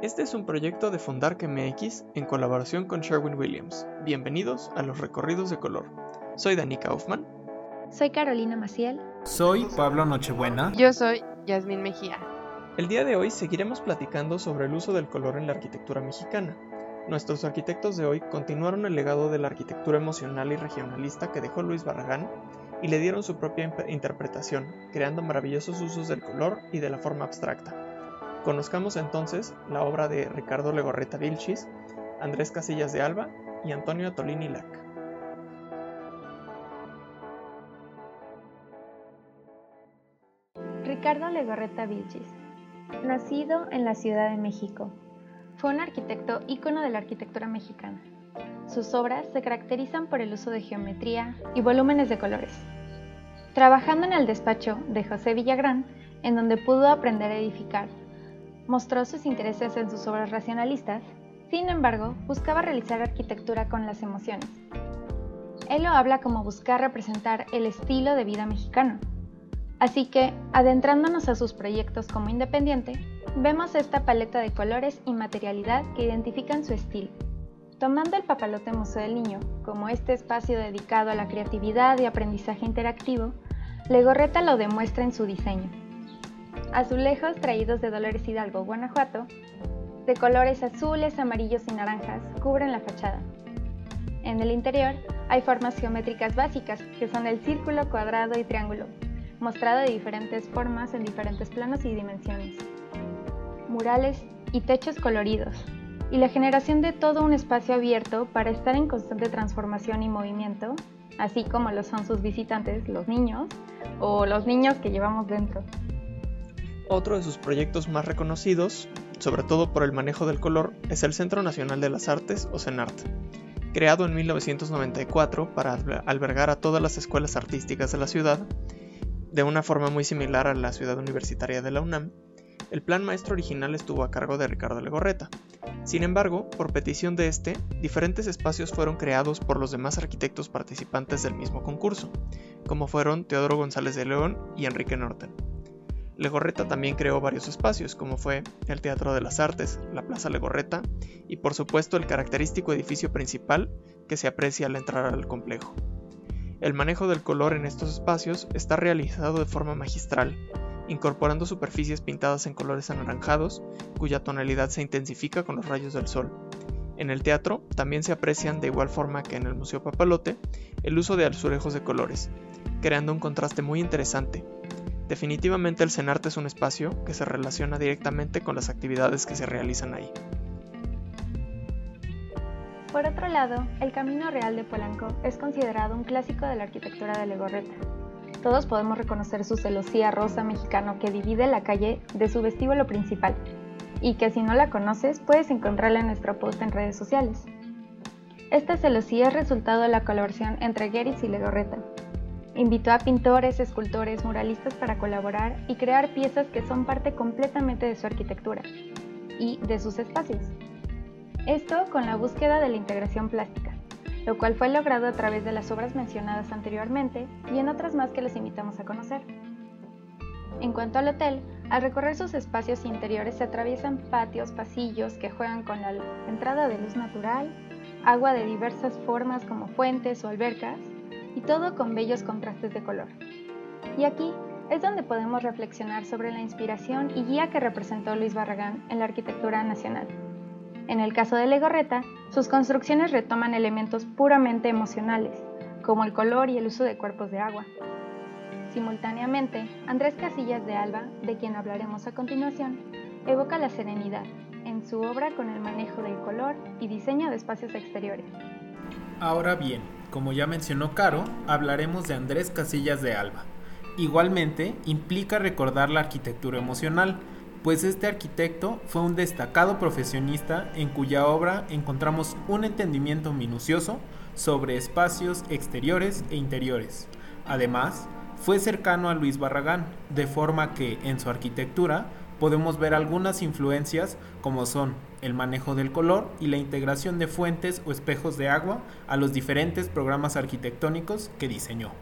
Este es un proyecto de Fundark MX en colaboración con Sherwin Williams. Bienvenidos a los recorridos de color. Soy Dani Kaufman. Soy Carolina Maciel. Soy Pablo Nochebuena. Yo soy Yasmín Mejía. El día de hoy seguiremos platicando sobre el uso del color en la arquitectura mexicana. Nuestros arquitectos de hoy continuaron el legado de la arquitectura emocional y regionalista que dejó Luis Barragán y le dieron su propia interpretación, creando maravillosos usos del color y de la forma abstracta. Conozcamos entonces la obra de Ricardo Legorreta Vilchis, Andrés Casillas de Alba y Antonio Tolini Lac. Ricardo Legorreta Vilchis, nacido en la Ciudad de México, fue un arquitecto ícono de la arquitectura mexicana. Sus obras se caracterizan por el uso de geometría y volúmenes de colores. Trabajando en el despacho de José Villagrán, en donde pudo aprender a edificar mostró sus intereses en sus obras racionalistas, sin embargo, buscaba realizar arquitectura con las emociones. Él lo habla como buscar representar el estilo de vida mexicano. Así que, adentrándonos a sus proyectos como independiente, vemos esta paleta de colores y materialidad que identifican su estilo. Tomando el Papalote Museo del Niño como este espacio dedicado a la creatividad y aprendizaje interactivo, Legorreta lo demuestra en su diseño. Azulejos traídos de Dolores Hidalgo, Guanajuato, de colores azules, amarillos y naranjas, cubren la fachada. En el interior hay formas geométricas básicas, que son el círculo, cuadrado y triángulo, mostrado de diferentes formas en diferentes planos y dimensiones. Murales y techos coloridos, y la generación de todo un espacio abierto para estar en constante transformación y movimiento, así como lo son sus visitantes, los niños, o los niños que llevamos dentro. Otro de sus proyectos más reconocidos, sobre todo por el manejo del color, es el Centro Nacional de las Artes o CENART. Creado en 1994 para albergar a todas las escuelas artísticas de la ciudad, de una forma muy similar a la ciudad universitaria de la UNAM, el plan maestro original estuvo a cargo de Ricardo Legorreta. Sin embargo, por petición de este, diferentes espacios fueron creados por los demás arquitectos participantes del mismo concurso, como fueron Teodoro González de León y Enrique Norten. Legorreta también creó varios espacios, como fue el Teatro de las Artes, la Plaza Legorreta y por supuesto el característico edificio principal que se aprecia al entrar al complejo. El manejo del color en estos espacios está realizado de forma magistral, incorporando superficies pintadas en colores anaranjados, cuya tonalidad se intensifica con los rayos del sol. En el teatro también se aprecian de igual forma que en el Museo Papalote el uso de azulejos de colores, creando un contraste muy interesante, Definitivamente el CENARTE es un espacio que se relaciona directamente con las actividades que se realizan ahí. Por otro lado, el Camino Real de Polanco es considerado un clásico de la arquitectura de Legorreta. Todos podemos reconocer su celosía rosa mexicano que divide la calle de su vestíbulo principal, y que si no la conoces puedes encontrarla en nuestro post en redes sociales. Esta celosía es resultado de la colaboración entre Geritz y Legorreta, Invitó a pintores, escultores, muralistas para colaborar y crear piezas que son parte completamente de su arquitectura y de sus espacios. Esto con la búsqueda de la integración plástica, lo cual fue logrado a través de las obras mencionadas anteriormente y en otras más que les invitamos a conocer. En cuanto al hotel, al recorrer sus espacios interiores se atraviesan patios, pasillos que juegan con la entrada de luz natural, agua de diversas formas como fuentes o albercas, y todo con bellos contrastes de color. Y aquí es donde podemos reflexionar sobre la inspiración y guía que representó Luis Barragán en la arquitectura nacional. En el caso de Legorreta, sus construcciones retoman elementos puramente emocionales, como el color y el uso de cuerpos de agua. Simultáneamente, Andrés Casillas de Alba, de quien hablaremos a continuación, evoca la serenidad en su obra con el manejo del color y diseño de espacios exteriores. Ahora bien, como ya mencionó Caro, hablaremos de Andrés Casillas de Alba. Igualmente, implica recordar la arquitectura emocional, pues este arquitecto fue un destacado profesionista en cuya obra encontramos un entendimiento minucioso sobre espacios exteriores e interiores. Además, fue cercano a Luis Barragán, de forma que en su arquitectura podemos ver algunas influencias como son el manejo del color y la integración de fuentes o espejos de agua a los diferentes programas arquitectónicos que diseñó.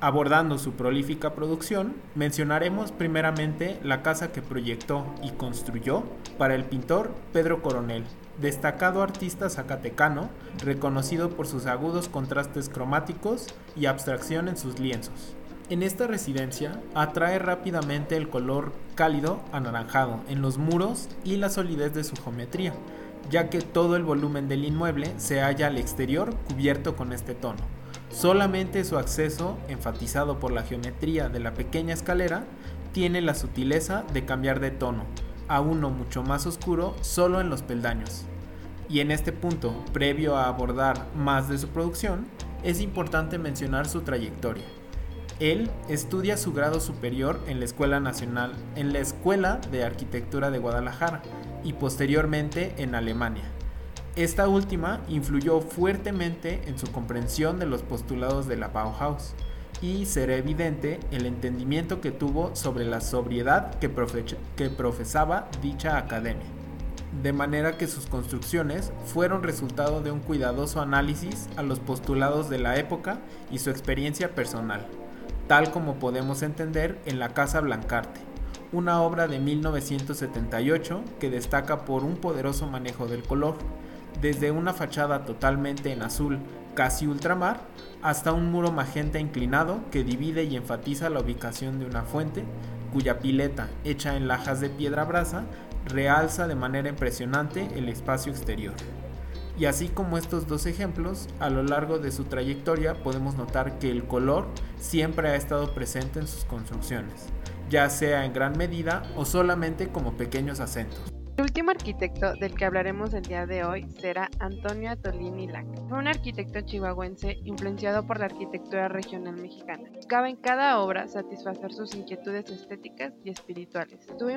Abordando su prolífica producción, mencionaremos primeramente la casa que proyectó y construyó para el pintor Pedro Coronel, destacado artista zacatecano, reconocido por sus agudos contrastes cromáticos y abstracción en sus lienzos. En esta residencia atrae rápidamente el color cálido anaranjado en los muros y la solidez de su geometría, ya que todo el volumen del inmueble se halla al exterior cubierto con este tono. Solamente su acceso, enfatizado por la geometría de la pequeña escalera, tiene la sutileza de cambiar de tono a uno mucho más oscuro solo en los peldaños. Y en este punto, previo a abordar más de su producción, es importante mencionar su trayectoria. Él estudia su grado superior en la Escuela Nacional, en la Escuela de Arquitectura de Guadalajara y posteriormente en Alemania. Esta última influyó fuertemente en su comprensión de los postulados de la Bauhaus y será evidente el entendimiento que tuvo sobre la sobriedad que, profesaba dicha academia. De manera que sus construcciones fueron resultado de un cuidadoso análisis a los postulados de la época y su experiencia personal tal como podemos entender en La Casa Blancarte, una obra de 1978 que destaca por un poderoso manejo del color, desde una fachada totalmente en azul, casi ultramar, hasta un muro magenta inclinado que divide y enfatiza la ubicación de una fuente, cuya pileta, hecha en lajas de piedra brasa, realza de manera impresionante el espacio exterior. Y así como estos dos ejemplos, a lo largo de su trayectoria podemos notar que el color siempre ha estado presente en sus construcciones, ya sea en gran medida o solamente como pequeños acentos. El último arquitecto del que hablaremos el día de hoy será Antonio Atolini Lac. Fue un arquitecto chihuahuense influenciado por la arquitectura regional mexicana. Buscaba en cada obra satisfacer sus inquietudes estéticas y espirituales. Estuvo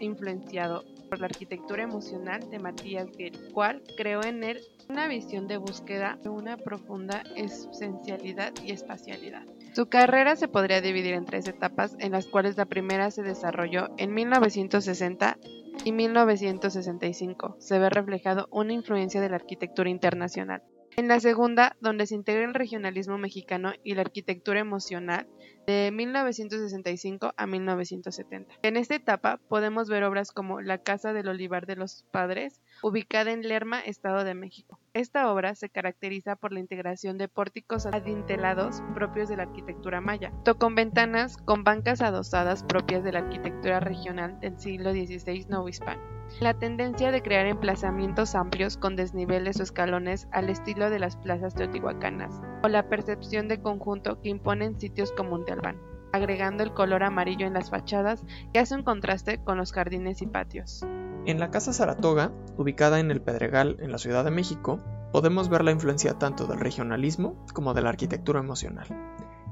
influenciado por la arquitectura emocional de Matías Geri, cual creó en él una visión de búsqueda de una profunda esencialidad y espacialidad. Su carrera se podría dividir en tres etapas, en las cuales la primera se desarrolló en 1960 y 1965 se ve reflejado una influencia de la arquitectura internacional. En la segunda, donde se integra el regionalismo mexicano y la arquitectura emocional, de 1965 a 1970. En esta etapa podemos ver obras como La Casa del Olivar de los Padres, ubicada en Lerma, Estado de México. Esta obra se caracteriza por la integración de pórticos adintelados propios de la arquitectura maya, con ventanas con bancas adosadas propias de la arquitectura regional del siglo XVI novohispano. La tendencia de crear emplazamientos amplios con desniveles o escalones al estilo de las plazas teotihuacanas, o la percepción de conjunto que imponen sitios como Montealbán, agregando el color amarillo en las fachadas que hace un contraste con los jardines y patios. En la Casa Saratoga, ubicada en el Pedregal en la Ciudad de México, podemos ver la influencia tanto del regionalismo como de la arquitectura emocional.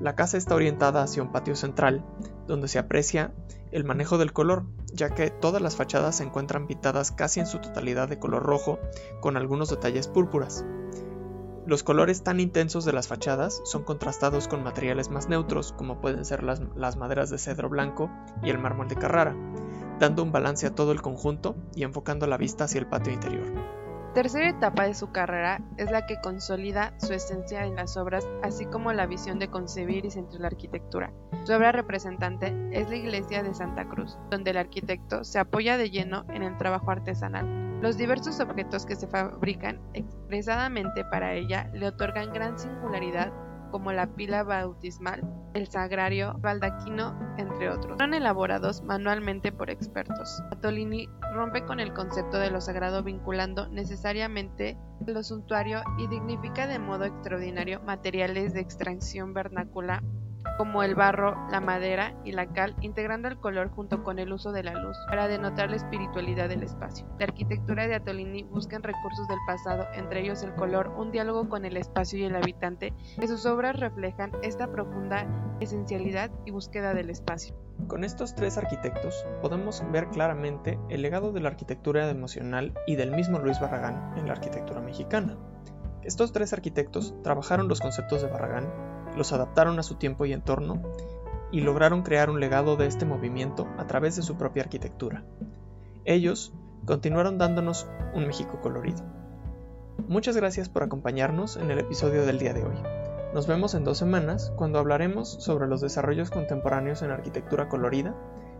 La casa está orientada hacia un patio central, donde se aprecia el manejo del color, ya que todas las fachadas se encuentran pintadas casi en su totalidad de color rojo, con algunos detalles púrpuras. Los colores tan intensos de las fachadas son contrastados con materiales más neutros, como pueden ser las, maderas de cedro blanco y el mármol de Carrara, dando un balance a todo el conjunto y enfocando la vista hacia el patio interior tercera etapa de su carrera es la que consolida su esencia en las obras, así como la visión de concebir y centrar la arquitectura. Su obra representante es la iglesia de Santa Cruz, donde el arquitecto se apoya de lleno en el trabajo artesanal. Los diversos objetos que se fabrican expresadamente para ella le otorgan gran singularidad como la pila bautismal, el sagrario, baldaquino, entre otros. Fueron elaborados manualmente por expertos. Atolini rompe con el concepto de lo sagrado vinculando necesariamente lo suntuario y dignifica de modo extraordinario materiales de extracción vernácula como el barro, la madera y la cal, integrando el color junto con el uso de la luz para denotar la espiritualidad del espacio. La arquitectura de Atolini busca en recursos del pasado, entre ellos el color, un diálogo con el espacio y el habitante, que sus obras reflejan esta profunda esencialidad y búsqueda del espacio. Con estos tres arquitectos podemos ver claramente el legado de la arquitectura emocional y del mismo Luis Barragán en la arquitectura mexicana. Estos tres arquitectos trabajaron los conceptos de Barragán los adaptaron a su tiempo y entorno y lograron crear un legado de este movimiento a través de su propia arquitectura. Ellos continuaron dándonos un México colorido. Muchas gracias por acompañarnos en el episodio del día de hoy. Nos vemos en dos semanas cuando hablaremos sobre los desarrollos contemporáneos en arquitectura colorida,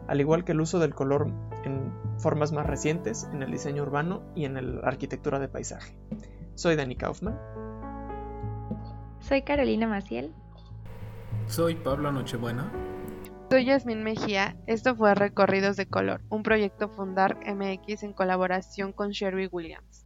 al igual que el uso del color en formas más recientes en el diseño urbano y en la arquitectura de paisaje. Soy Dani Kaufman. Soy Carolina Maciel. Soy Pablo Nochebuena. Soy Yasmin Mejía. Esto fue Recorridos de Color, un proyecto Fundar MX en colaboración con Sherry Williams.